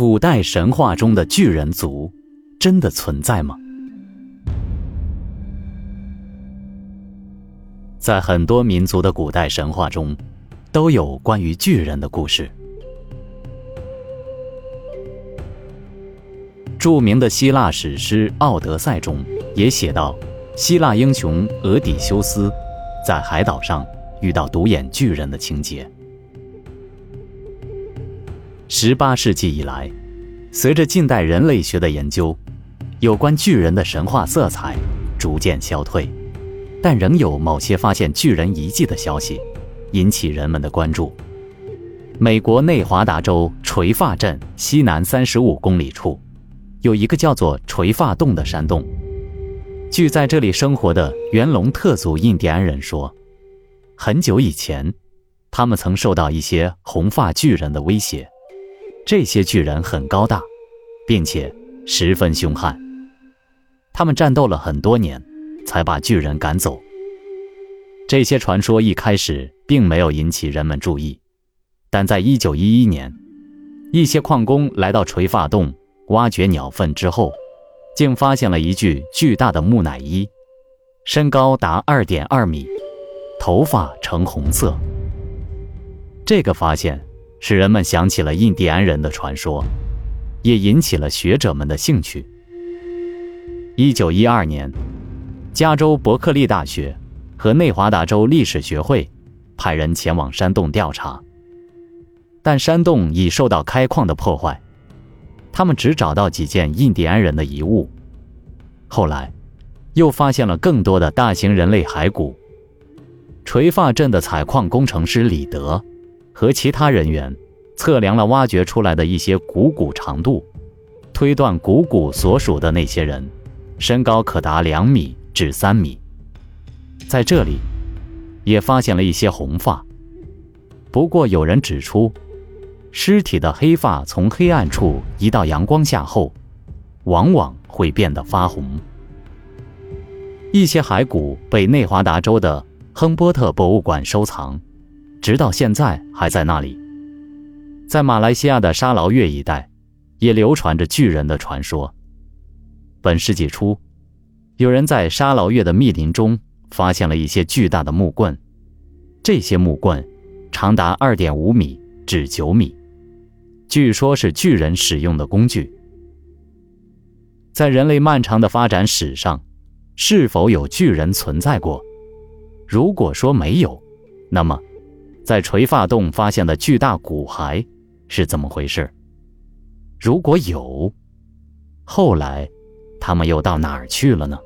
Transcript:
古代神话中的巨人族真的存在吗？在很多民族的古代神话中，都有关于巨人的故事。著名的希腊史诗《奥德赛》中也写到，希腊英雄俄底修斯在海岛上遇到独眼巨人的情节。十八世纪以来，随着近代人类学的研究，有关巨人的神话色彩逐渐消退，但仍有某些发现巨人遗迹的消息引起人们的关注。美国内华达州垂发镇西南三十五公里处，有一个叫做垂发洞的山洞。据在这里生活的元龙特族印第安人说，很久以前，他们曾受到一些红发巨人的威胁。这些巨人很高大，并且十分凶悍。他们战斗了很多年，才把巨人赶走。这些传说一开始并没有引起人们注意，但在1911年，一些矿工来到垂发洞挖掘鸟粪之后，竟发现了一具巨大的木乃伊，身高达2.2米，头发呈红色。这个发现。使人们想起了印第安人的传说，也引起了学者们的兴趣。一九一二年，加州伯克利大学和内华达州历史学会派人前往山洞调查，但山洞已受到开矿的破坏，他们只找到几件印第安人的遗物。后来，又发现了更多的大型人类骸骨。垂发镇的采矿工程师李德。和其他人员测量了挖掘出来的一些股骨长度，推断股骨所属的那些人身高可达两米至三米。在这里，也发现了一些红发。不过有人指出，尸体的黑发从黑暗处移到阳光下后，往往会变得发红。一些骸骨被内华达州的亨波特博物馆收藏。直到现在还在那里。在马来西亚的沙劳越一带，也流传着巨人的传说。本世纪初，有人在沙劳越的密林中发现了一些巨大的木棍，这些木棍长达二点五米至九米，据说是巨人使用的工具。在人类漫长的发展史上，是否有巨人存在过？如果说没有，那么。在垂发洞发现的巨大骨骸是怎么回事？如果有，后来他们又到哪儿去了呢？